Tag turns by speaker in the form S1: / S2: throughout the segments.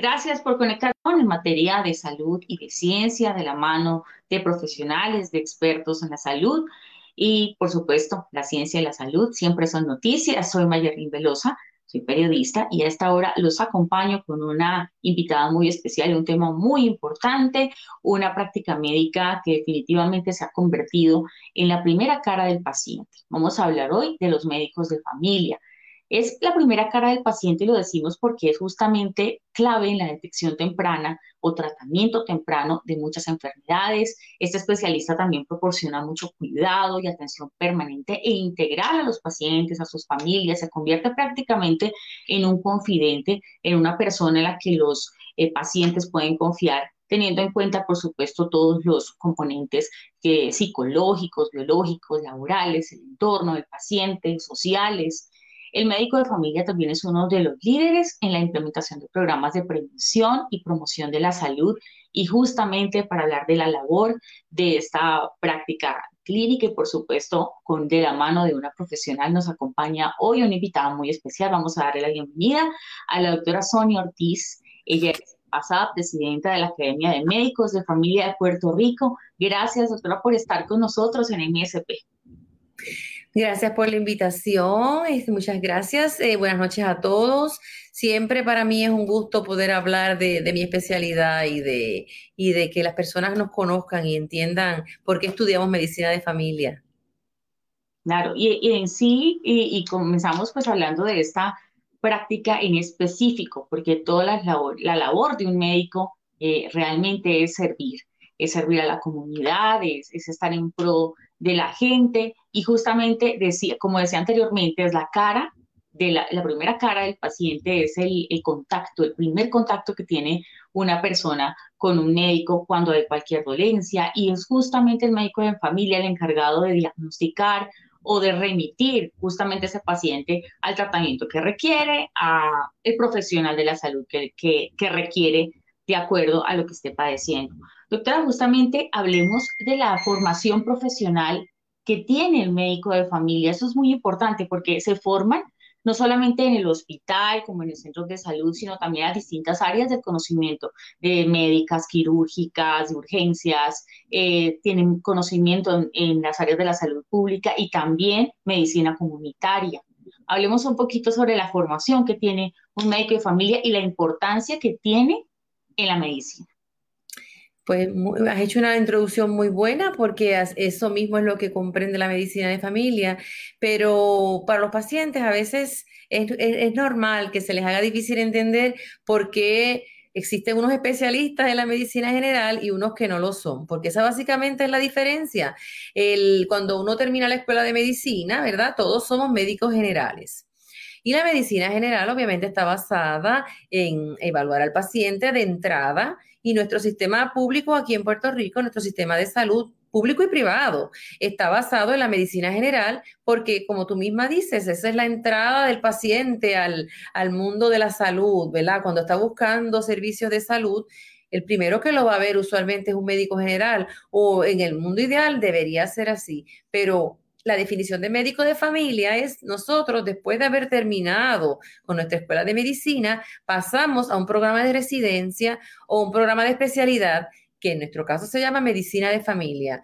S1: Gracias por conectar con en materia de salud y de ciencia de la mano de profesionales, de expertos en la salud. Y por supuesto, la ciencia y la salud siempre son noticias. Soy Mayerlin Velosa, soy periodista y a esta hora los acompaño con una invitada muy especial un tema muy importante, una práctica médica que definitivamente se ha convertido en la primera cara del paciente. Vamos a hablar hoy de los médicos de familia. Es la primera cara del paciente y lo decimos porque es justamente clave en la detección temprana o tratamiento temprano de muchas enfermedades. Este especialista también proporciona mucho cuidado y atención permanente e integral a los pacientes, a sus familias. Se convierte prácticamente en un confidente, en una persona en la que los eh, pacientes pueden confiar teniendo en cuenta, por supuesto, todos los componentes eh, psicológicos, biológicos, laborales, el entorno del paciente, sociales, el médico de familia también es uno de los líderes en la implementación de programas de prevención y promoción de la salud y justamente para hablar de la labor de esta práctica clínica y por supuesto con de la mano de una profesional nos acompaña hoy una invitada muy especial. Vamos a darle la bienvenida a la doctora Sonia Ortiz. Ella es pasada presidenta de la Academia de Médicos de Familia de Puerto Rico. Gracias, doctora, por estar con nosotros en MSP.
S2: Gracias por la invitación, este, muchas gracias. Eh, buenas noches a todos. Siempre para mí es un gusto poder hablar de, mi especialidad y de, y de que las personas nos conozcan y entiendan por qué estudiamos medicina de familia.
S1: Claro, y, en sí, y, comenzamos pues hablando de esta práctica en específico, porque toda la labor, la labor de un médico eh, realmente es servir, es servir a la comunidad, es, es estar en pro de la gente y justamente, decía, como decía anteriormente, es la cara de la, primera cara del paciente es el, contacto, el primer contacto que tiene una persona con un médico cuando hay cualquier dolencia y es justamente el médico de familia el encargado de diagnosticar o de remitir justamente ese paciente al tratamiento que requiere, a el profesional de la salud que, que requiere de acuerdo a lo que esté padeciendo. Doctora, justamente hablemos de la formación profesional que tiene el médico de familia. Eso es muy importante porque se forman no solamente en el hospital, como en el centro de salud, sino también a distintas áreas del conocimiento, de médicas, quirúrgicas, de urgencias, eh, tienen conocimiento en, en, las áreas de la salud pública y también medicina comunitaria. Hablemos un poquito sobre la formación que tiene un médico de familia y la importancia que tiene en la medicina.
S2: Pues has hecho una introducción muy buena porque eso mismo es lo que comprende la medicina de familia, pero para los pacientes a veces es, normal que se les haga difícil entender por qué existen unos especialistas en la medicina general y unos que no lo son, porque esa básicamente es la diferencia. Cuando uno termina la escuela de medicina, ¿verdad? Todos somos médicos generales. Y la medicina general obviamente está basada en evaluar al paciente de entrada y nuestro sistema público aquí en Puerto Rico, nuestro sistema de salud público y privado, está basado en la medicina general porque, como tú misma dices, esa es la entrada del paciente al, al mundo de la salud, ¿verdad? Cuando está buscando servicios de salud, el primero que lo va a ver usualmente es un médico general o en el mundo ideal debería ser así, pero la definición de médico de familia es nosotros, después de haber terminado con nuestra escuela de medicina, pasamos a un programa de residencia o un programa de especialidad que en nuestro caso se llama medicina de familia.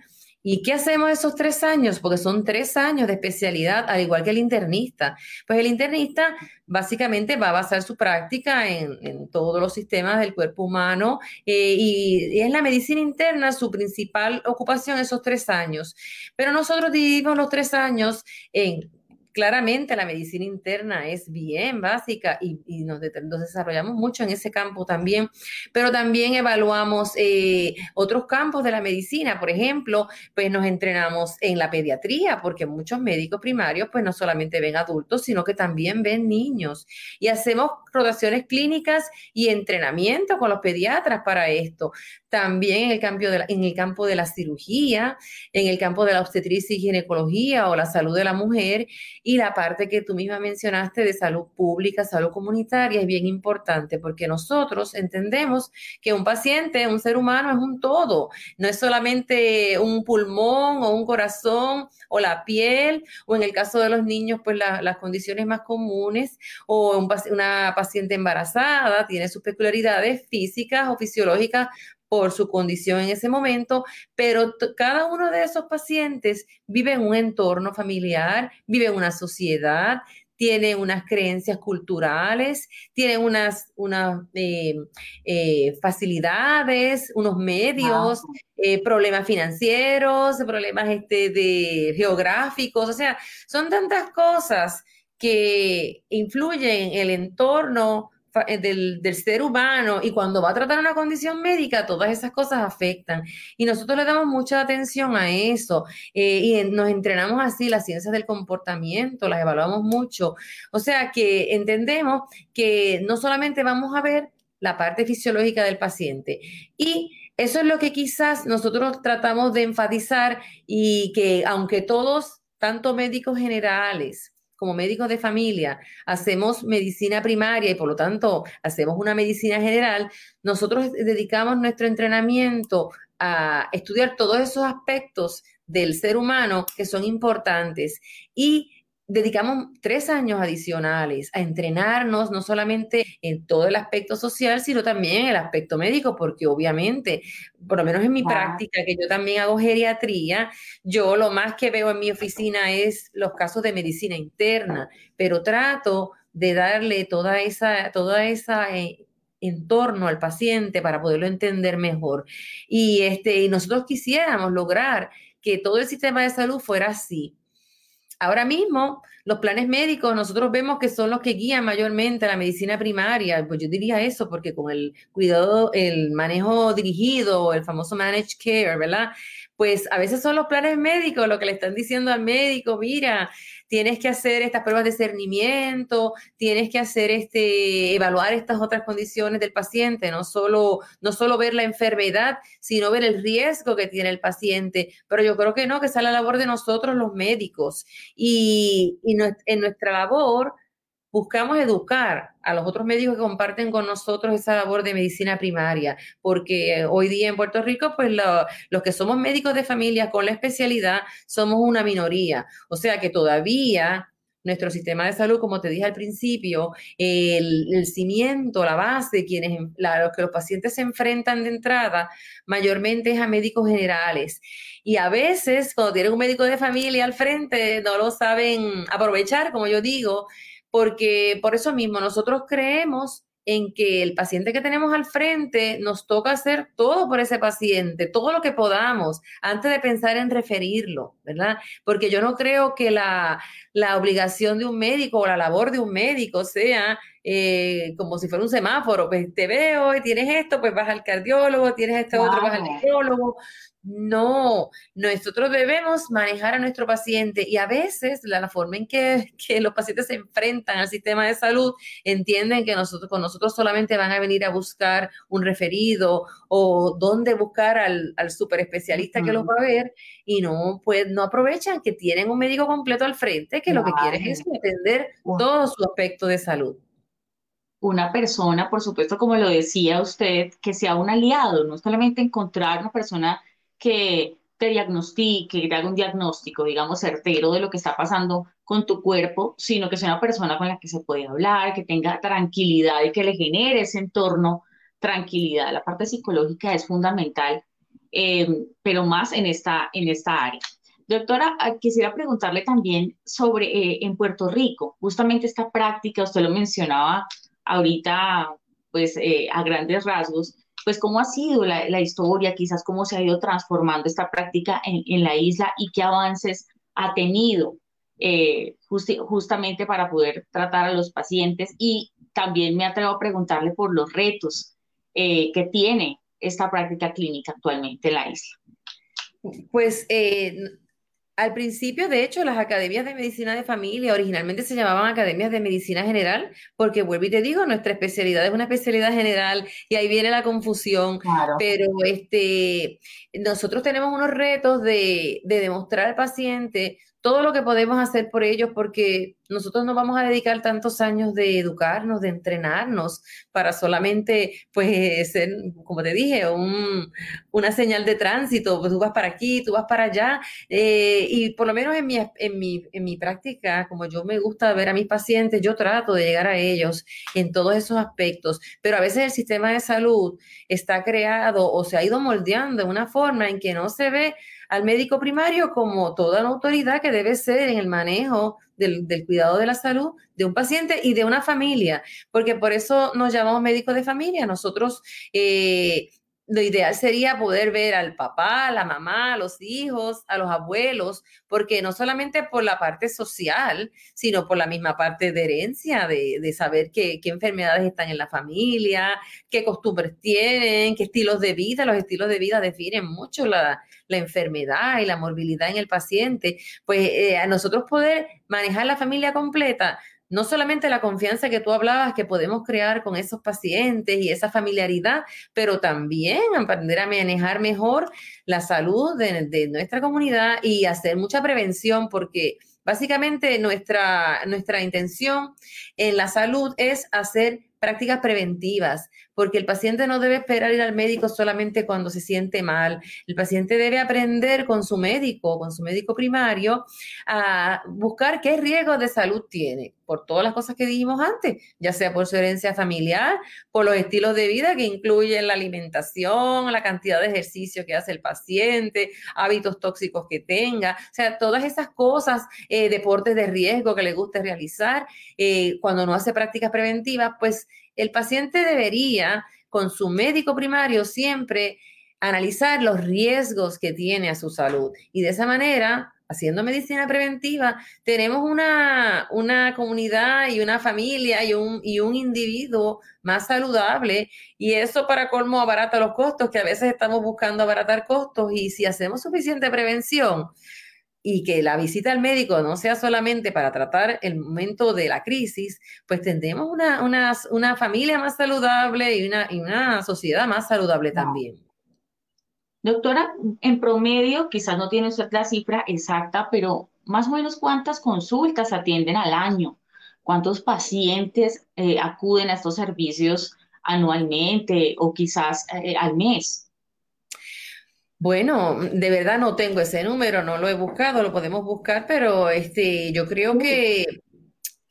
S2: ¿Y qué hacemos esos tres años? Porque son tres años de especialidad, al igual que el internista. Pues el internista básicamente va a basar su práctica en, todos los sistemas del cuerpo humano eh, y, es la medicina interna su principal ocupación esos tres años. Pero nosotros dividimos los tres años en claramente la medicina interna es bien básica y, nos, desarrollamos mucho en ese campo también, pero también evaluamos eh, otros campos de la medicina, por ejemplo, pues nos entrenamos en la pediatría, porque muchos médicos primarios pues no solamente ven adultos, sino que también ven niños. Y hacemos rotaciones clínicas y entrenamiento con los pediatras para esto. También en el, campo de la, en el campo de la cirugía, en el campo de la obstetricia y ginecología o la salud de la mujer y la parte que tú misma mencionaste de salud pública, salud comunitaria es bien importante porque nosotros entendemos que un paciente, un ser humano es un todo, no es solamente un pulmón o un corazón o la piel o en el caso de los niños pues las condiciones más comunes o una paciente embarazada tiene sus peculiaridades físicas o fisiológicas por su condición en ese momento, pero cada uno de esos pacientes vive en un entorno familiar, vive en una sociedad, tiene unas creencias culturales, tiene unas, unas eh, eh, facilidades, unos medios, eh, problemas financieros, problemas este, de geográficos, o sea, son tantas cosas que influyen en el entorno eh, del, ser humano y cuando va a tratar una condición médica, todas esas cosas afectan. Y nosotros le damos mucha atención a eso eh, y nos entrenamos así las ciencias del comportamiento, las evaluamos mucho. O sea que entendemos que no solamente vamos a ver la parte fisiológica del paciente y eso es lo que quizás nosotros tratamos de enfatizar y que aunque todos, tanto médicos generales, como médicos de familia hacemos medicina primaria y por lo tanto hacemos una medicina general, nosotros dedicamos nuestro entrenamiento a estudiar todos esos aspectos del ser humano que son importantes. Y dedicamos tres años adicionales a entrenarnos, no solamente en todo el aspecto social, sino también en el aspecto médico, porque obviamente, por lo menos en mi práctica, que yo también hago geriatría, yo lo más que veo en mi oficina es los casos de medicina interna, pero trato de darle toda esa, toda esa eh, entorno al paciente para poderlo entender mejor. Y este, y nosotros quisiéramos lograr que todo el sistema de salud fuera así Ahora mismo, los planes médicos nosotros vemos que son los que guían mayormente la medicina primaria. Pues yo diría eso porque con el cuidado, el manejo dirigido, el famoso managed care, ¿verdad? Pues a veces son los planes médicos lo que le están diciendo al médico, mira, tienes que hacer estas pruebas de cernimiento, tienes que hacer este, evaluar estas otras condiciones del paciente, no solo, no solo ver la enfermedad, sino ver el riesgo que tiene el paciente. Pero yo creo que no, que esa es la labor de nosotros los médicos. Y, y en nuestra labor, buscamos educar a los otros médicos que comparten con nosotros esa labor de medicina primaria, porque hoy día en Puerto Rico, pues los que somos médicos de familia con la especialidad somos una minoría, o sea que todavía nuestro sistema de salud, como te dije al principio, el, cimiento, la base, quienes, los que los pacientes se enfrentan de entrada, mayormente es a médicos generales. Y a veces, cuando tienen un médico de familia al frente, no lo saben aprovechar, como yo digo, porque por eso mismo nosotros creemos en que el paciente que tenemos al frente nos toca hacer todo por ese paciente, todo lo que podamos, antes de pensar en referirlo, ¿verdad? Porque yo no creo que la, obligación de un médico o la labor de un médico sea eh, como si fuera un semáforo, pues te veo y tienes esto, pues vas al cardiólogo, tienes este otro, vas al neurólogo. No, nosotros debemos manejar a nuestro paciente y a veces la, forma en que, los pacientes se enfrentan al sistema de salud entienden que nosotros, con nosotros solamente van a venir a buscar un referido o dónde buscar al, al super especialista que los va a ver y no, pues, no aprovechan que tienen un médico completo al frente que lo que quiere es entender todo su aspecto de salud
S1: una persona, por supuesto, como lo decía usted, que sea un aliado, no solamente encontrar una persona que te diagnostique, que te haga un diagnóstico, digamos, certero de lo que está pasando con tu cuerpo, sino que sea una persona con la que se puede hablar, que tenga tranquilidad y que le genere ese entorno tranquilidad. La parte psicológica es fundamental, eh, pero más en esta, en esta área. Doctora, ah, quisiera preguntarle también sobre eh, en Puerto Rico, justamente esta práctica, usted lo mencionaba ahorita, pues eh, a grandes rasgos, pues cómo ha sido la, historia, quizás cómo se ha ido transformando esta práctica en, la isla y qué avances ha tenido eh, justamente para poder tratar a los pacientes y también me atrevo a preguntarle por los retos eh, que tiene esta práctica clínica actualmente en la isla.
S2: Pues eh, al principio, de hecho, las academias de medicina de familia originalmente se llamaban academias de medicina general, porque vuelvo y te digo, nuestra especialidad es una especialidad general y ahí viene la confusión. Pero este, nosotros tenemos unos retos de, de demostrar al paciente todo lo que podemos hacer por ellos, porque nosotros no vamos a dedicar tantos años de educarnos, de entrenarnos, para solamente, pues, ser, como te dije, un, una señal de tránsito, pues tú vas para aquí, tú vas para allá, eh, y por lo menos en mi, en, mi, en mi práctica, como yo me gusta ver a mis pacientes, yo trato de llegar a ellos en todos esos aspectos, pero a veces el sistema de salud está creado o se ha ido moldeando de una forma en que no se ve al médico primario como toda la autoridad que debe ser en el manejo del, cuidado de la salud de un paciente y de una familia, porque por eso nos llamamos médicos de familia. Nosotros eh, lo ideal sería poder ver al papá, a la mamá, a los hijos, a los abuelos, porque no solamente por la parte social, sino por la misma parte de herencia, de, saber qué, enfermedades están en la familia, qué costumbres tienen, qué estilos de vida. Los estilos de vida definen mucho la, enfermedad y la morbilidad en el paciente. Pues eh, a nosotros poder manejar la familia completa no solamente la confianza que tú hablabas que podemos crear con esos pacientes y esa familiaridad, pero también aprender a manejar mejor la salud de, nuestra comunidad y hacer mucha prevención porque básicamente nuestra, nuestra intención en la salud es hacer prácticas preventivas, porque el paciente no debe esperar ir al médico solamente cuando se siente mal. El paciente debe aprender con su médico, con su médico primario, a buscar qué riesgos de salud tiene, por todas las cosas que dijimos antes, ya sea por su herencia familiar, por los estilos de vida que incluyen la alimentación, la cantidad de ejercicio que hace el paciente, hábitos tóxicos que tenga, o sea, todas esas cosas, eh, deportes de riesgo que le guste realizar, eh, cuando no hace prácticas preventivas, pues el paciente debería, con su médico primario, siempre analizar los riesgos que tiene a su salud. Y de esa manera haciendo medicina preventiva, tenemos una, una, comunidad y una familia y un, y un individuo más saludable. Y eso para colmo abarata los costos, que a veces estamos buscando abaratar costos. Y si hacemos suficiente prevención, y que la visita al médico no sea solamente para tratar el momento de la crisis, pues tendremos una, una, familia más saludable y una, y una sociedad más saludable también.
S1: Doctora, en promedio, quizás no tiene usted la cifra exacta, pero más o menos cuántas consultas atienden al año, cuántos pacientes eh, acuden a estos servicios anualmente o quizás eh, al mes.
S2: Bueno, de verdad no tengo ese número, no lo he buscado, lo podemos buscar, pero este, yo creo que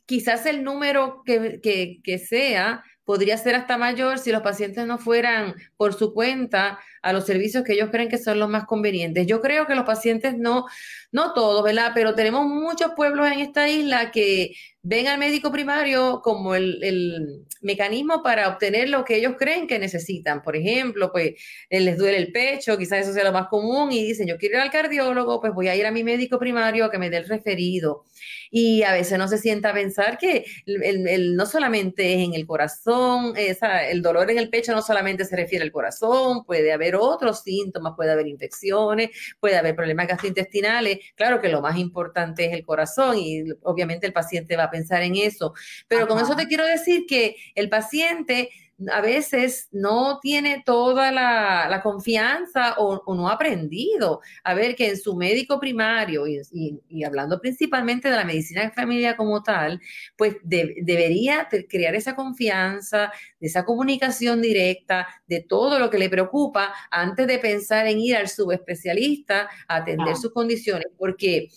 S2: quizás el número que, que, que sea podría ser hasta mayor si los pacientes no fueran por su cuenta a los servicios que ellos creen que son los más convenientes. Yo creo que los pacientes no, no todos, ¿verdad? Pero tenemos muchos pueblos en esta isla que ven al médico primario como el, el, mecanismo para obtener lo que ellos creen que necesitan. Por ejemplo, pues eh, les duele el pecho, quizás eso sea lo más común, y dicen, yo quiero ir al cardiólogo, pues voy a ir a mi médico primario a que me dé el referido. Y a veces no se sienta a pensar que el, el, no solamente es en el corazón, esa, el dolor en el pecho no solamente se refiere al corazón, puede haber otros síntomas, puede haber infecciones, puede haber problemas gastrointestinales. Claro que lo más importante es el corazón y obviamente el paciente va a pensar en eso. Pero con eso te quiero decir que el paciente a veces no tiene toda la, confianza o, no ha aprendido a ver que en su médico primario, y, hablando principalmente de la medicina de familia como tal, pues debería crear esa confianza, de esa comunicación directa, de todo lo que le preocupa antes de pensar en ir al subespecialista a atender sus condiciones, porque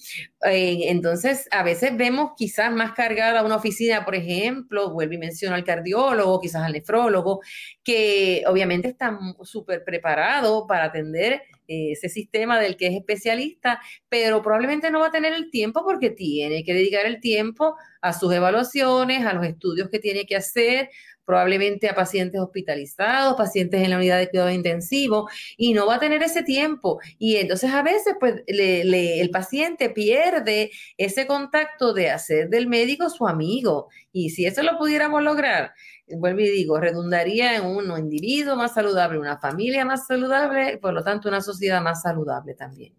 S2: eh, entonces a veces vemos quizás más cargada una oficina, por ejemplo, vuelvo y menciono al cardiólogo, quizás al nefrólogo, que obviamente está súper preparado para atender eh, ese sistema del que es especialista, pero probablemente no va a tener el tiempo porque tiene que dedicar el tiempo a sus evaluaciones, a los estudios que tiene que hacer, probablemente a pacientes hospitalizados, pacientes en la unidad de cuidado intensivo, y no va a tener ese tiempo. Y entonces a veces pues el paciente pierde ese contacto de hacer del médico su amigo. Y si eso lo pudiéramos lograr, vuelvo y digo, redundaría en un individuo más saludable, una familia más saludable, por lo tanto una sociedad más saludable también.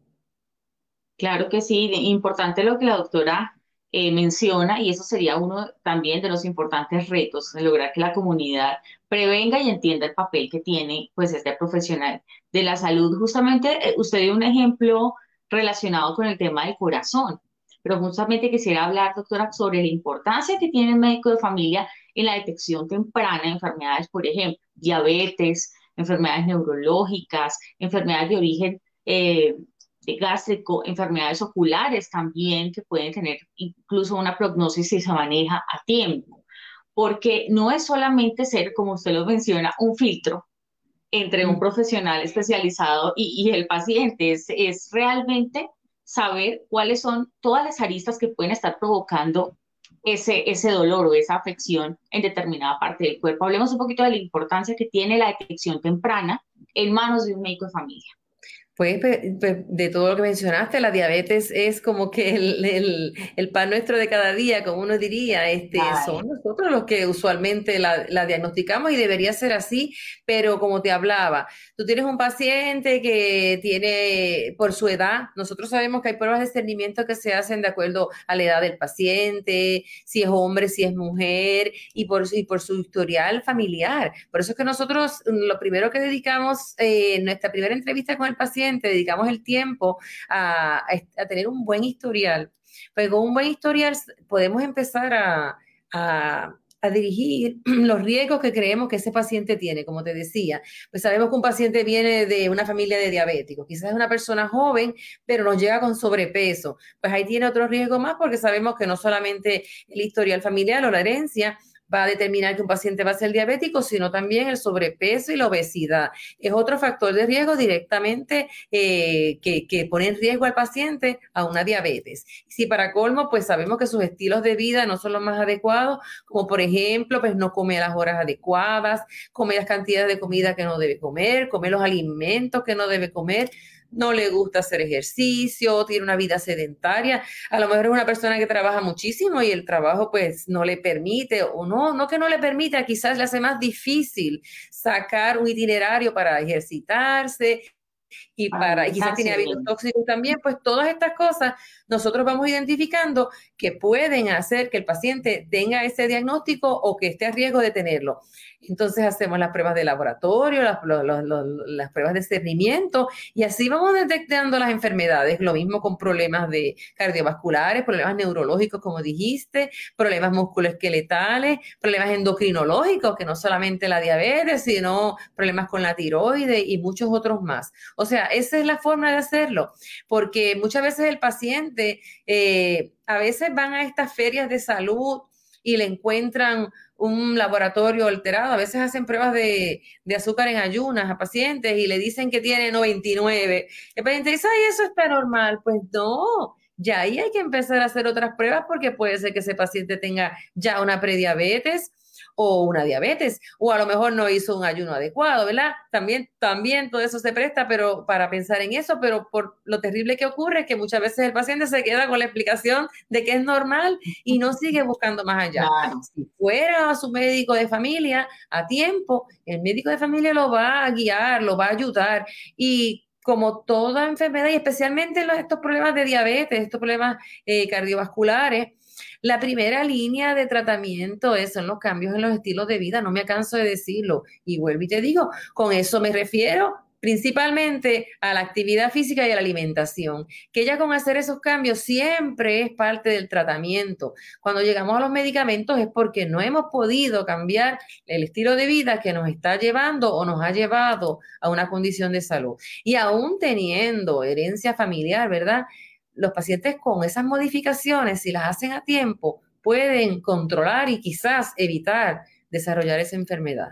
S1: Claro que sí, importante lo que la doctora eh, menciona y eso sería uno también de los importantes retos, lograr que la comunidad prevenga y entienda el papel que tiene pues este profesional de la salud. Justamente eh, usted dio un ejemplo relacionado con el tema del corazón, pero justamente quisiera hablar, doctora, sobre la importancia que tiene el médico de familia en la detección temprana de enfermedades, por ejemplo, diabetes, enfermedades neurológicas, enfermedades de origen eh, gástrico, enfermedades oculares también que pueden tener incluso una prognosis si se maneja a tiempo, porque no es solamente ser, como usted lo menciona, un filtro entre un profesional especializado y, el paciente, es, es realmente saber cuáles son todas las aristas que pueden estar provocando ese, ese dolor o esa afección en determinada parte del cuerpo. Hablemos un poquito de la importancia que tiene la detección temprana en manos de un médico de familia.
S2: Pues, de todo lo que mencionaste, la diabetes es como que el, pan nuestro de cada día, como uno diría, este, son nosotros los que usualmente la, la, diagnosticamos y debería ser así, pero como te hablaba, tú tienes un paciente que tiene, por su edad, nosotros sabemos que hay pruebas de discernimiento que se hacen de acuerdo a la edad del paciente, si es hombre, si es mujer, y por, y por su historial familiar. Por eso es que nosotros lo primero que dedicamos eh, nuestra primera entrevista con el paciente, dedicamos el tiempo a, tener un buen historial. Pues con un buen historial podemos empezar a, a dirigir los riesgos que creemos que ese paciente tiene, como te decía. Pues sabemos que un paciente viene de una familia de diabéticos, quizás es una persona joven, pero nos llega con sobrepeso. Pues ahí tiene otro riesgo más porque sabemos que no solamente el historial familiar o la herencia, va a determinar que un paciente va a ser diabético, sino también el sobrepeso y la obesidad. Es otro factor de riesgo directamente eh, que, que, pone en riesgo al paciente a una diabetes. Si para colmo, pues sabemos que sus estilos de vida no son los más adecuados, como por ejemplo, pues no come a las horas adecuadas, come las cantidades de comida que no debe comer, come los alimentos que no debe comer no le gusta hacer ejercicio, tiene una vida sedentaria, a lo mejor es una persona que trabaja muchísimo y el trabajo pues no le permite o no, no que no le permita, quizás le hace más difícil sacar un itinerario para ejercitarse y para y quizás tiene hábitos tóxicos también, pues todas estas cosas nosotros vamos identificando que pueden hacer que el paciente tenga ese diagnóstico o que esté a riesgo de tenerlo. Entonces hacemos las pruebas de laboratorio, las, pruebas de cernimiento y así vamos detectando las enfermedades. Lo mismo con problemas de cardiovasculares, problemas neurológicos, como dijiste, problemas musculoesqueletales, problemas endocrinológicos, que no solamente la diabetes, sino problemas con la tiroide y muchos otros más. O sea, esa es la forma de hacerlo, porque muchas veces el paciente, eh, a veces van a estas ferias de salud y le encuentran un laboratorio alterado. A veces hacen pruebas de, azúcar en ayunas a pacientes y le dicen que tiene 99. El paciente dice, ay, eso está normal. Pues no, ya ahí hay que empezar a hacer otras pruebas porque puede ser que ese paciente tenga ya una prediabetes o una diabetes, o a lo mejor no hizo un ayuno adecuado, ¿verdad? También, también todo eso se presta pero para pensar en eso, pero por lo terrible que ocurre es que muchas veces el paciente se queda con la explicación de que es normal y no sigue buscando más allá. Si fuera a su médico de familia a tiempo, el médico de familia lo va a guiar, lo va a ayudar y como toda enfermedad y especialmente estos problemas de diabetes, estos problemas eh, cardiovasculares, la primera línea de tratamiento es, son los cambios en los estilos de vida, no me canso de decirlo. Y vuelvo y te digo, con eso me refiero principalmente a la actividad física y a la alimentación, que ya con hacer esos cambios siempre es parte del tratamiento. Cuando llegamos a los medicamentos es porque no hemos podido cambiar el estilo de vida que nos está llevando o nos ha llevado a una condición de salud. Y aún teniendo herencia familiar, ¿verdad? Los pacientes con esas modificaciones, si las hacen a tiempo, pueden controlar y quizás evitar desarrollar esa enfermedad.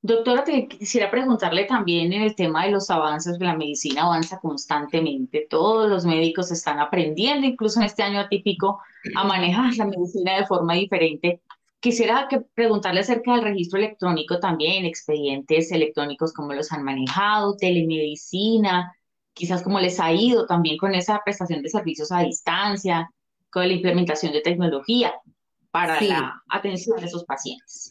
S1: Doctora, quisiera preguntarle también en el tema de los avances, la medicina avanza constantemente, todos los médicos están aprendiendo, incluso en este año atípico, a manejar la medicina de forma diferente. quisiera que preguntarle acerca del registro electrónico también, expedientes electrónicos, cómo los han manejado, telemedicina, quizás cómo les ha ido también con esa prestación de servicios a distancia, con la implementación de tecnología para la atención de esos pacientes.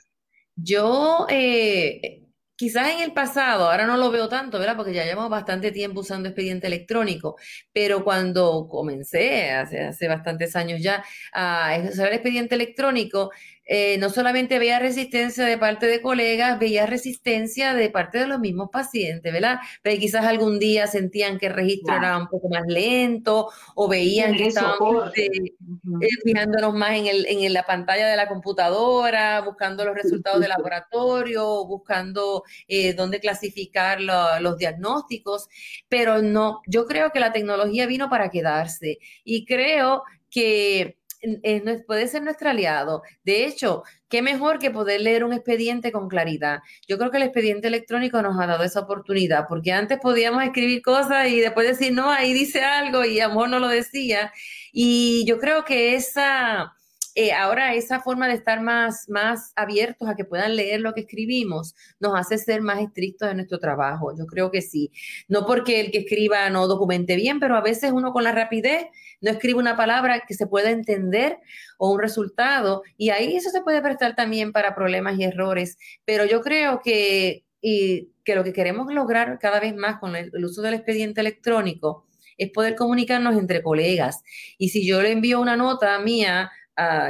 S2: Yo eh, Quizás en el pasado, ahora no lo veo tanto, ¿verdad? Porque ya llevamos bastante tiempo usando expediente electrónico, pero cuando comencé, hace, hace bastantes años ya, a usar el expediente electrónico, eh, no solamente veía resistencia de parte de colegas, veía resistencia de parte de los mismos pacientes, ¿verdad? Pero quizás algún día sentían que el registro era un poco más lento o veían que estábamos eh, eh, fijándonos más en, el, en la pantalla de la computadora, buscando los resultados de laboratorio, buscando dónde clasificar los diagnósticos, pero no, yo creo que la tecnología vino para quedarse. Y creo que puede ser nuestro aliado. De hecho, qué mejor que poder leer un expediente con claridad. Yo creo que el expediente electrónico nos ha dado esa oportunidad, porque antes podíamos escribir cosas y después decir, no, ahí dice algo y a lo mejor no lo decía. Y yo creo que esa eh, ahora esa forma de estar más, más abiertos a que puedan leer lo que escribimos nos hace ser más estrictos en nuestro trabajo. Yo creo que sí. No porque el que escriba no documente bien, pero a veces uno con la rapidez no escribe una palabra que se pueda entender o un resultado y ahí eso se puede prestar también para problemas y errores. Pero yo creo que, que lo que queremos lograr cada vez más con el uso del expediente electrónico es poder comunicarnos entre colegas. Y si yo le envío una nota mía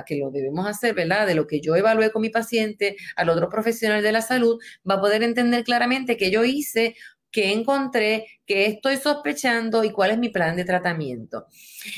S2: que lo debemos hacer, ¿verdad? De lo que yo evalué con mi paciente al otro profesional de la salud, va a poder entender claramente qué yo hice, qué encontré, qué estoy sospechando y cuál es mi plan de tratamiento.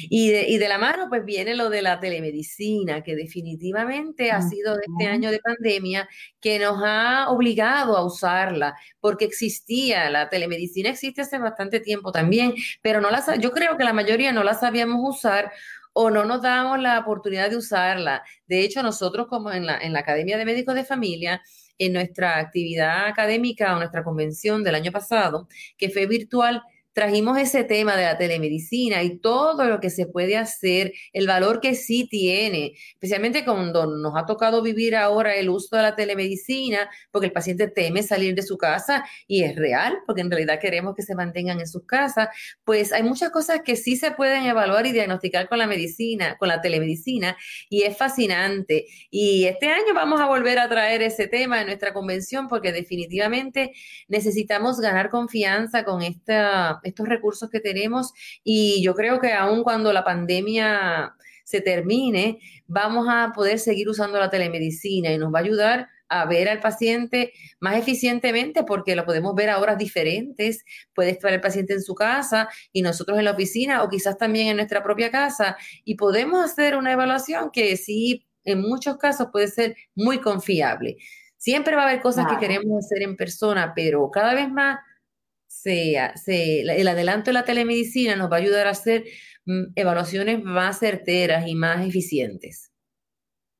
S2: Y de, y de la mano, pues viene lo de la telemedicina, que definitivamente ha sido este año de pandemia que nos ha obligado a usarla, porque existía, la telemedicina existe hace bastante tiempo también, pero no la, yo creo que la mayoría no la sabíamos usar o no nos damos la oportunidad de usarla. De hecho, nosotros como en la, en la Academia de Médicos de Familia, en nuestra actividad académica o nuestra convención del año pasado, que fue virtual, trajimos ese tema de la telemedicina y todo lo que se puede hacer, el valor que sí tiene, especialmente cuando nos ha tocado vivir ahora el uso de la telemedicina, porque el paciente teme salir de su casa y es real, porque en realidad queremos que se mantengan en sus casas, pues hay muchas cosas que sí se pueden evaluar y diagnosticar con la medicina, con la telemedicina, y es fascinante. Y este año vamos a volver a traer ese tema en nuestra convención, porque definitivamente necesitamos ganar confianza con esta estos recursos que tenemos y yo creo que aun cuando la pandemia se termine, vamos a poder seguir usando la telemedicina y nos va a ayudar a ver al paciente más eficientemente porque lo podemos ver a horas diferentes. Puede estar el paciente en su casa y nosotros en la oficina o quizás también en nuestra propia casa y podemos hacer una evaluación que sí, en muchos casos puede ser muy confiable. Siempre va a haber cosas que queremos hacer en persona, pero cada vez más el adelanto de la telemedicina nos va a ayudar a hacer mm, evaluaciones más certeras y más eficientes.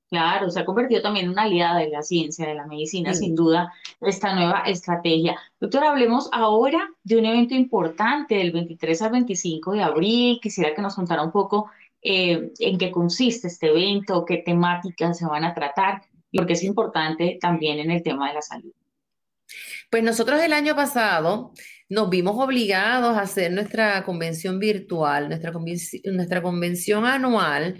S1: Claro, se ha convertido también en una aliada de la ciencia, de la medicina, sin duda, esta nueva estrategia. Doctora, hablemos ahora de un evento importante del 23 al 25 de abril. Quisiera que nos contara un poco eh, en qué consiste este evento, qué temáticas se van a tratar, porque es importante también en el tema de la salud.
S2: Pues nosotros el año pasado nos vimos obligados a hacer nuestra convención virtual, nuestra, convención, nuestra convención anual.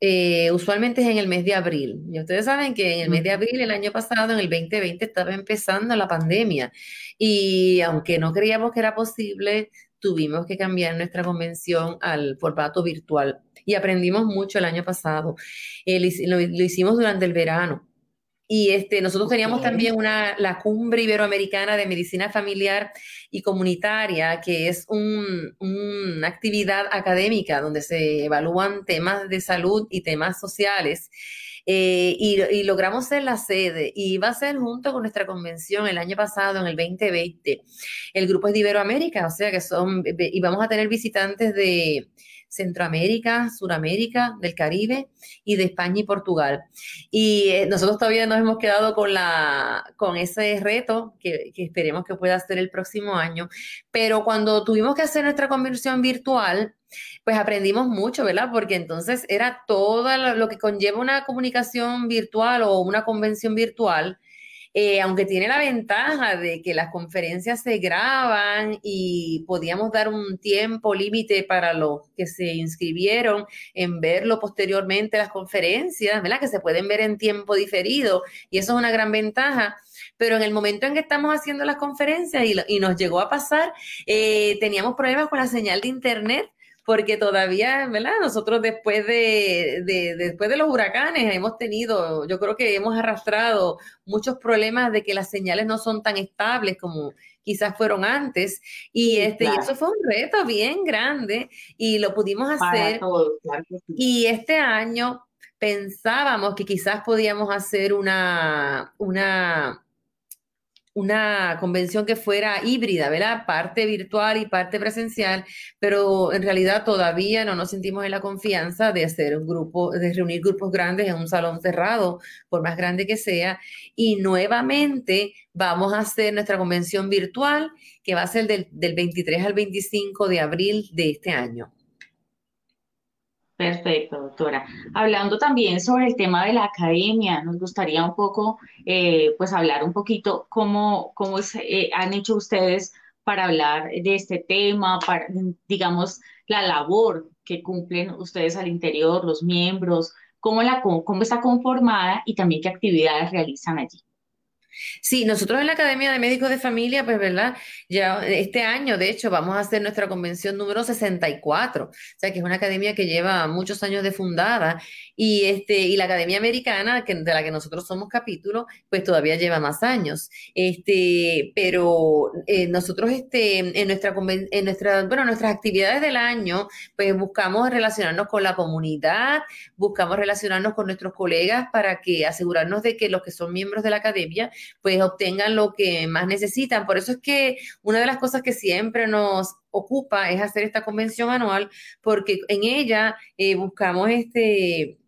S2: Eh, usualmente es en el mes de abril. Y ustedes saben que en el mes de abril, el año pasado, en el 2020, estaba empezando la pandemia. Y aunque no creíamos que era posible, tuvimos que cambiar nuestra convención al formato virtual. Y aprendimos mucho el año pasado. Eh, lo hicimos durante el verano. Y este, nosotros teníamos también una, la Cumbre Iberoamericana de Medicina Familiar y Comunitaria, que es una actividad académica donde se evalúan temas de salud y temas sociales. Eh, y, logramos ser la sede y va a ser junto con nuestra convención el año pasado, en el 2020. El grupo es de Iberoamérica, o sea que son, y vamos a tener visitantes de Centroamérica, Suramérica, del Caribe y de España y Portugal. Y eh, nosotros todavía nos hemos quedado con, la, con ese reto que, que esperemos que pueda ser el próximo año. Pero cuando tuvimos que hacer nuestra conversión virtual, pues aprendimos mucho, ¿verdad? Porque entonces era todo lo que conlleva una comunicación virtual o una convención virtual, eh, aunque tiene la ventaja de que las conferencias se graban y podíamos dar un tiempo límite para los que se inscribieron en verlo posteriormente las conferencias, ¿verdad? Que se pueden ver en tiempo diferido y eso es una gran ventaja. Pero en el momento en que estamos haciendo las conferencias y, nos llegó a pasar, eh, teníamos problemas con la señal de internet porque todavía, ¿verdad? Nosotros después de, después de los huracanes hemos tenido, yo creo que hemos arrastrado muchos problemas de que las señales no son tan estables como quizás fueron antes. Y este y eso fue un reto bien grande y lo pudimos hacer. y este año pensábamos que quizás podíamos hacer una una una convención que fuera híbrida, ¿verdad? Parte virtual y parte presencial, pero en realidad todavía no nos sentimos en la confianza de hacer un grupo, de reunir grupos grandes en un salón cerrado, por más grande que sea. Y nuevamente vamos a hacer nuestra convención virtual, que va a ser del, del 23 al 25 de abril de este año.
S1: Perfecto, doctora. Hablando también sobre el tema de la academia, nos gustaría un poco, eh, pues hablar un poquito cómo, cómo eh, han hecho ustedes para hablar de este tema, para, digamos, la labor que cumplen ustedes al interior, los miembros, cómo, la, cómo está conformada y también qué actividades realizan allí.
S2: Sí, nosotros en la Academia de Médicos de Familia, pues, ¿verdad? Ya este año, de hecho, vamos a hacer nuestra convención número 64, o sea, que es una academia que lleva muchos años de fundada y este y la Academia Americana, que, de la que nosotros somos capítulo, pues todavía lleva más años. Este, pero eh, nosotros este en nuestra en nuestra, bueno, nuestras actividades del año, pues buscamos relacionarnos con la comunidad, buscamos relacionarnos con nuestros colegas para que asegurarnos de que los que son miembros de la academia pues obtengan lo que más necesitan. Por eso es que una de las cosas que siempre nos ocupa es hacer esta convención anual, porque en ella eh, buscamos este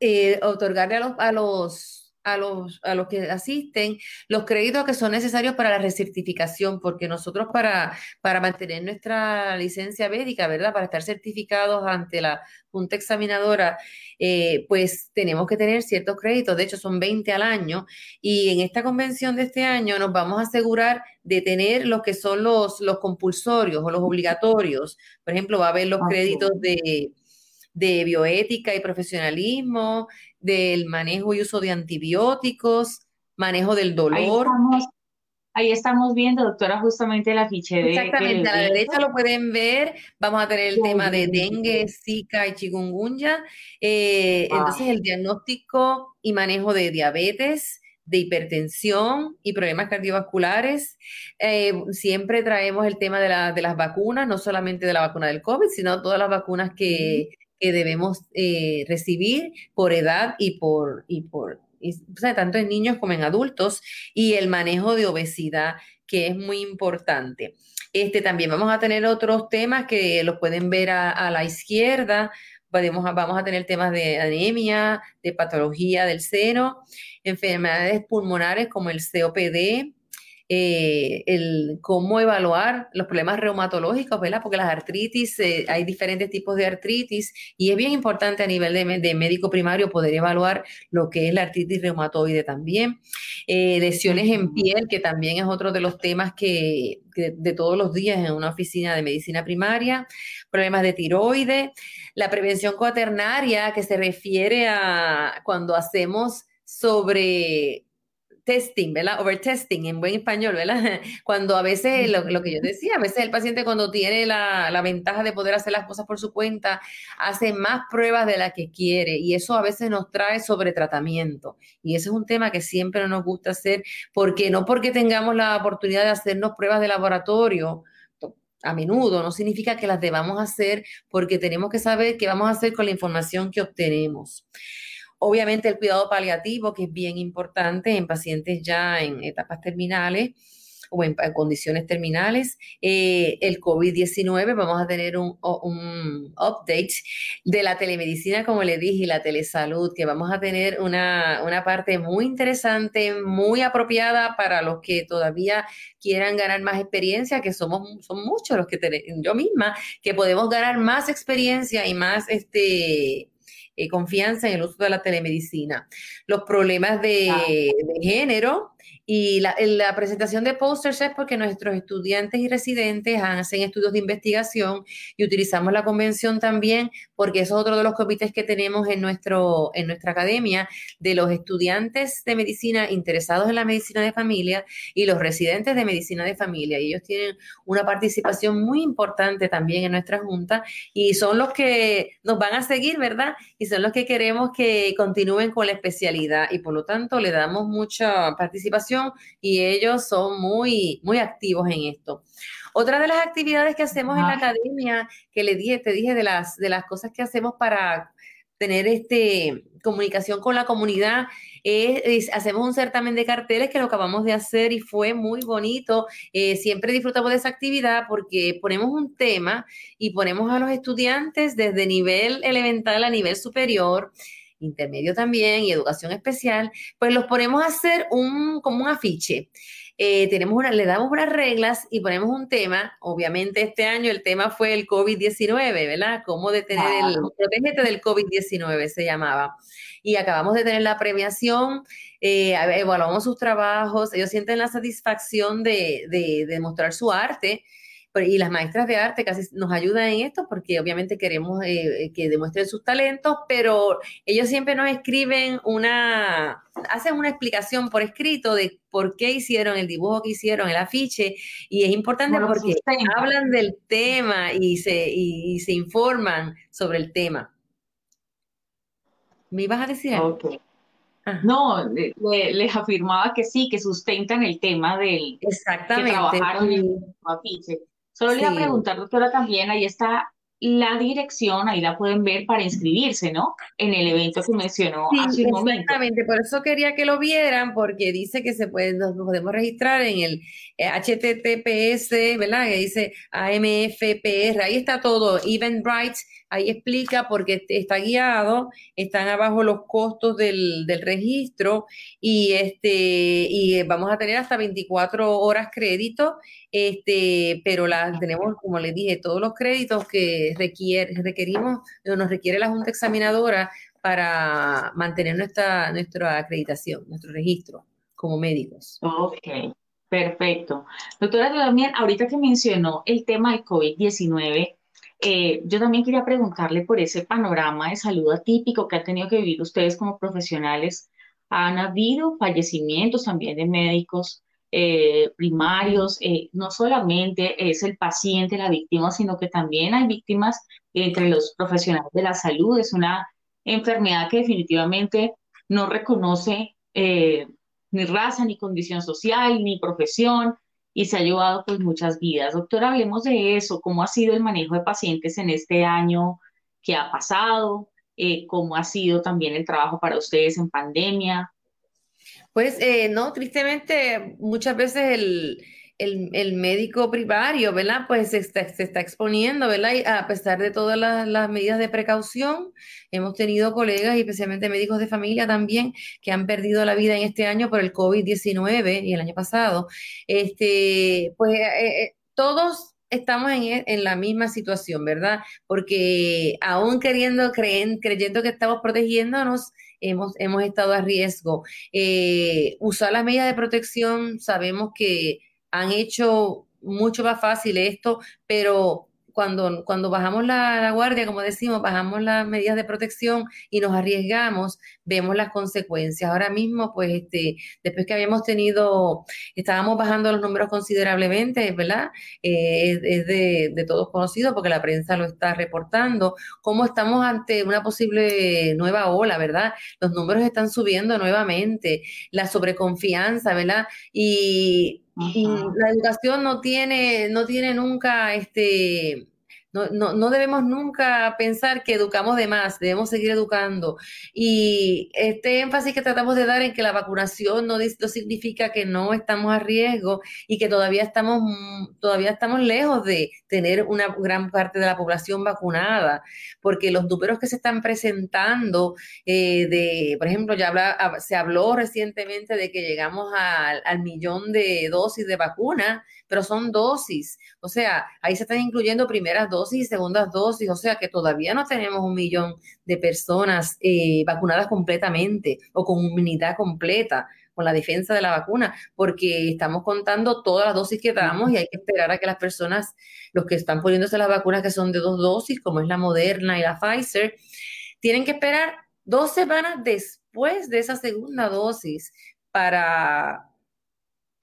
S2: eh, otorgarle a los a los, a los que asisten los créditos que son necesarios para la recertificación, porque nosotros para, para mantener nuestra licencia médica, ¿verdad? Para estar certificados ante la Junta Examinadora, eh, pues tenemos que tener ciertos créditos, de hecho son 20 al año, y en esta convención de este año nos vamos a asegurar de tener los que son los, los compulsorios o los obligatorios. Por ejemplo, va a haber los créditos de de bioética y profesionalismo, del manejo y uso de antibióticos, manejo del dolor.
S1: Ahí estamos, viendo, doctora, justamente la ficha de...
S2: Exactamente, a la derecha lo pueden ver. Vamos a tener el tema de dengue, zika y chikungunya. Eh, entonces, el diagnóstico y manejo de diabetes, de hipertensión y problemas cardiovasculares. Eh, siempre traemos el tema de, de, las vacunas, no solamente de la vacuna del COVID, sino todas las vacunas que, que debemos eh, recibir por edad y por, y por tanto en niños como en adultos, y el manejo de obesidad, que es muy importante. Este, también vamos a tener otros temas que los pueden ver a, la izquierda. Podemos, vamos a tener temas de anemia, de patología del seno, enfermedades pulmonares como el COPD, eh, el cómo evaluar los problemas reumatológicos, ¿verdad? Porque las artritis, eh, hay diferentes tipos de artritis y es bien importante a nivel de, médico primario poder evaluar lo que es la artritis reumatoide también. Eh, lesiones en piel, que también es otro de los temas que, de todos los días en una oficina de medicina primaria, problemas de tiroides, la prevención cuaternaria, que se refiere a cuando hacemos sobre testing, ¿verdad? Overtesting en buen español, ¿verdad? Cuando a veces, lo, que yo decía, a veces el paciente cuando tiene la, la, ventaja de poder hacer las cosas por su cuenta, hace más pruebas de las que quiere y eso a veces nos trae sobre tratamiento. Y ese es un tema que siempre nos gusta hacer, porque no porque tengamos la oportunidad de hacernos pruebas de laboratorio, a menudo, no significa que las debamos hacer porque tenemos que saber qué vamos a hacer con la información que obtenemos. Obviamente el cuidado paliativo, que es bien importante en pacientes ya en etapas terminales o en, condiciones terminales. Eh, el COVID-19, vamos a tener un, update de la telemedicina, como le dije, y la telesalud, que vamos a tener una, una parte muy interesante, muy apropiada para los que todavía quieran ganar más experiencia, que somos son muchos los que tenemos, yo misma, que podemos ganar más experiencia y más este eh, confianza en el uso de la telemedicina. Los problemas de, de género, y la, la, presentación de posters es porque nuestros estudiantes y residentes hacen estudios de investigación y utilizamos la convención también porque eso es otro de los comités que tenemos en, nuestro, en nuestra academia de los estudiantes de medicina interesados en la medicina de familia y los residentes de medicina de familia. Y ellos tienen una participación muy importante también en nuestra junta y son los que nos van a seguir, ¿verdad? Y son los que queremos que continúen con la especialidad y por lo tanto le damos mucha participación y ellos son muy, muy activos en esto. Otra de las actividades que hacemos en la academia, que le dije, te dije de las, de las cosas que hacemos para tener este, comunicación con la comunidad, es, hacemos un certamen de carteles que lo acabamos de hacer y fue muy bonito. Eh, siempre disfrutamos de esa actividad porque ponemos un tema y ponemos a los estudiantes desde nivel elemental a nivel superior intermedio también y educación especial, pues los ponemos a hacer un, como un afiche. Eh, tenemos una, le damos unas reglas y ponemos un tema. Obviamente este año el tema fue el COVID-19, ¿verdad? Cómo detener el, protégete del COVID-19 se llamaba. Y acabamos de tener la premiación, eh, evaluamos sus trabajos, ellos sienten la satisfacción de, de, de mostrar su arte y las maestras de arte casi nos ayudan en esto porque obviamente queremos eh, que demuestren sus talentos, pero ellos siempre nos escriben una, hacen una explicación por escrito de por qué hicieron el dibujo que hicieron, el afiche, y es importante porque hablan del tema y se, y, se informan sobre el tema. ¿Me ibas a decir algo?
S1: No, les afirmaba que sí, que sustentan el tema del
S2: Exactamente.
S1: que trabajaron en el afiche. Solo le iba a preguntar, doctora, también, ahí está la dirección, ahí la pueden ver para inscribirse, ¿no? En el evento que mencionó hace un momento.
S2: Exactamente, por eso quería que lo vieran, porque dice que se puede, nos podemos registrar en el HTTPS, eh, ¿verdad? Que dice AMFPR, ahí está todo, Eventbrite, ahí explica porque está guiado, están abajo los costos del, del registro y este y vamos a tener hasta 24 horas crédito, este, pero las tenemos, como les dije, todos los créditos que requiere, requerimos, nos requiere la Junta Examinadora para mantener nuestra, nuestra acreditación, nuestro registro como médicos.
S1: Ok. Perfecto. Doctora también, ahorita que mencionó el tema del COVID-19, eh, yo también quería preguntarle por ese panorama de salud atípico que han tenido que vivir ustedes como profesionales. Han habido fallecimientos también de médicos eh, primarios, eh, no solamente es el paciente la víctima, sino que también hay víctimas entre los profesionales de la salud. Es una enfermedad que definitivamente no reconoce ni raza, ni condición social, ni profesión, y se ha llevado pues muchas vidas. Doctora, hablemos de eso, cómo ha sido el manejo de pacientes en este año que ha pasado, eh, cómo ha sido también el trabajo para ustedes en pandemia.
S2: Pues eh, no, tristemente muchas veces el, el, médico primario, ¿verdad? Pues se está, se está exponiendo, ¿verdad? Y a pesar de todas las, medidas de precaución, hemos tenido colegas, y especialmente médicos de familia también, que han perdido la vida en este año por el COVID-19 y el año pasado. Este, pues eh, eh, todos estamos en, en, la misma situación, ¿verdad? Porque aún queriendo, creen, creyendo que estamos protegiéndonos, hemos, hemos estado a riesgo. Eh, usar las medidas de protección, sabemos que han hecho mucho más fácil esto, pero cuando, cuando bajamos la, guardia, como decimos, bajamos las medidas de protección y nos arriesgamos, vemos las consecuencias. Ahora mismo, pues, este, después que habíamos tenido, estábamos bajando los números considerablemente, ¿verdad? Eh, es, de, de, todos conocidos porque la prensa lo está reportando, cómo estamos ante una posible nueva ola, ¿verdad? Los números están subiendo nuevamente, la sobreconfianza, ¿verdad? Y la educación no tiene, no tiene nunca este No, no, no, debemos nunca pensar que educamos de más, debemos seguir educando. Y este énfasis que tratamos de dar en que la vacunación no, no significa que no estamos a riesgo y que todavía estamos, todavía estamos lejos de tener una gran parte de la población vacunada, porque los números que se están presentando, eh, de, por ejemplo, ya habla, se habló recientemente de que llegamos al, al millón de dosis de vacuna, pero son dosis. O sea, ahí se están incluyendo primeras dosis y segundas dosis, o sea que todavía no tenemos un millón de personas eh, vacunadas completamente o con inmunidad completa con la defensa de la vacuna, porque estamos contando todas las dosis que damos y hay que esperar a que las personas, los que están poniéndose las vacunas que son de dos dosis, como es la Moderna y la Pfizer, tienen que esperar dos semanas después de esa segunda dosis para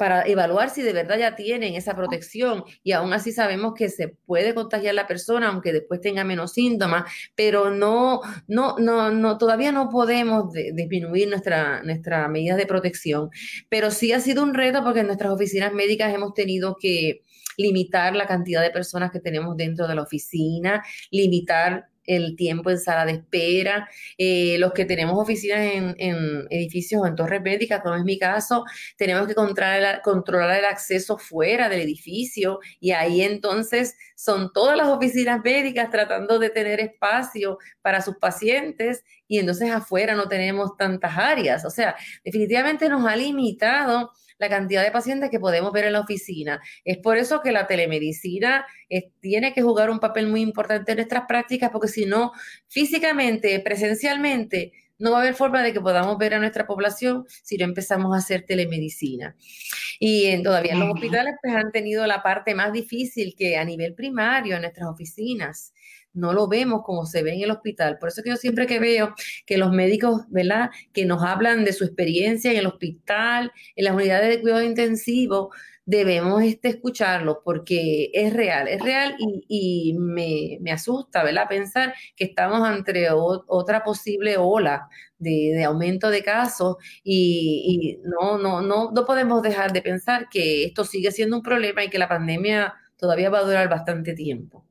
S2: para evaluar si de verdad ya tienen esa protección y aún así sabemos que se puede contagiar la persona aunque después tenga menos síntomas, pero no, no, no, no todavía no podemos disminuir nuestra, nuestra medida de protección, pero sí ha sido un reto porque en nuestras oficinas médicas hemos tenido que limitar la cantidad de personas que tenemos dentro de la oficina, limitar el tiempo en sala de espera, eh, los que tenemos oficinas en, edificios o en torres médicas, como es mi caso, tenemos que controlar, controlar el acceso fuera del edificio y ahí entonces son todas las oficinas médicas tratando de tener espacio para sus pacientes y entonces afuera no tenemos tantas áreas. O sea, definitivamente nos ha limitado la cantidad de pacientes que podemos ver en la oficina. Es por eso que la telemedicina eh, tiene que jugar un papel muy importante en nuestras prácticas, porque si no, físicamente, presencialmente, no va a haber forma de que podamos ver a nuestra población si no empezamos a hacer telemedicina. Y en, todavía los hospitales pues, han tenido la parte más difícil que a nivel primario en nuestras oficinas no lo vemos como se ve en el hospital. Por eso que yo siempre que veo que los médicos, ¿verdad?, que nos hablan de su experiencia en el hospital, en las unidades de cuidado intensivo, debemos este, escucharlo porque es real, es real y, me, asusta, ¿verdad? Pensar que estamos ante otra posible ola de, aumento de casos y, y, no, no, no, no podemos dejar de pensar que esto sigue siendo un problema y que la pandemia todavía va a durar bastante tiempo.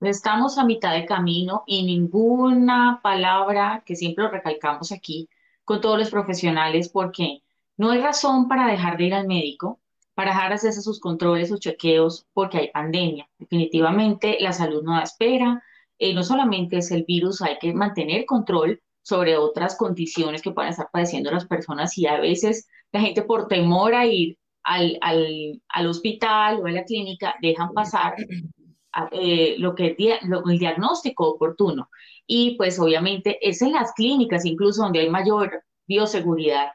S1: Estamos a mitad de camino y ninguna palabra que siempre recalcamos aquí con todos los profesionales porque no hay razón para dejar de ir al médico, para de hacerse sus controles, sus chequeos, porque hay pandemia. Definitivamente la salud no da espera. Eh, no solamente es el virus, hay que mantener control sobre otras condiciones que puedan estar padeciendo las personas y a veces la gente por temor a ir al, al, al hospital o a la clínica dejan pasar eh, lo que el diagnóstico oportuno. Y pues obviamente es en las clínicas incluso donde hay mayor bioseguridad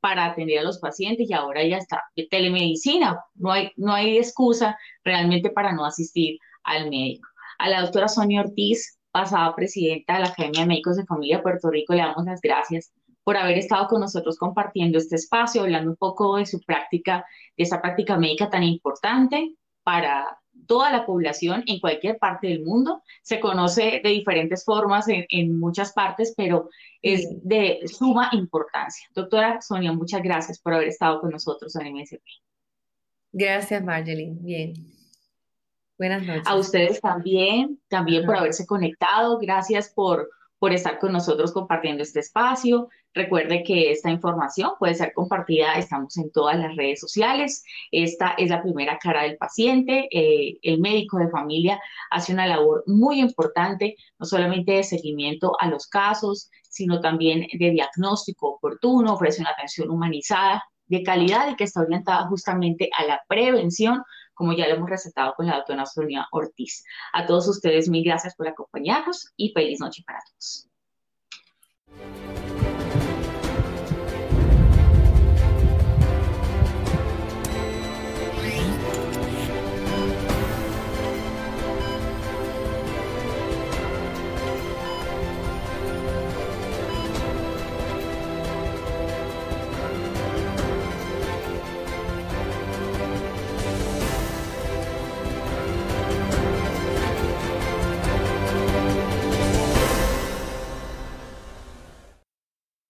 S1: para atender a los pacientes y ahora ya está telemedicina, no hay, no hay excusa realmente para no asistir al médico. A la doctora Sonia Ortiz, pasada presidenta de la Academia de Médicos de Familia de Puerto Rico, le damos las gracias por haber estado con nosotros compartiendo este espacio, hablando un poco de su práctica, de esa práctica médica tan importante para toda la población en cualquier parte del mundo. Se conoce de diferentes formas en, muchas partes, pero es de suma importancia. Doctora Sonia, muchas gracias por haber estado con nosotros en MSP.
S2: Gracias, Marjorie. Bien. Buenas noches.
S1: A ustedes también, también por haberse conectado. Gracias por por estar con nosotros compartiendo este espacio. Recuerde que esta información puede ser compartida, estamos en todas las redes sociales. Esta es la primera cara del paciente. Eh, el médico de familia hace una labor muy importante, no solamente de seguimiento a los casos, sino también de diagnóstico oportuno, ofrece una atención humanizada, de calidad y que está orientada justamente a la prevención como ya lo hemos recetado con la doctora Sonia Ortiz. A todos ustedes, mil gracias por acompañarnos y feliz noche para todos.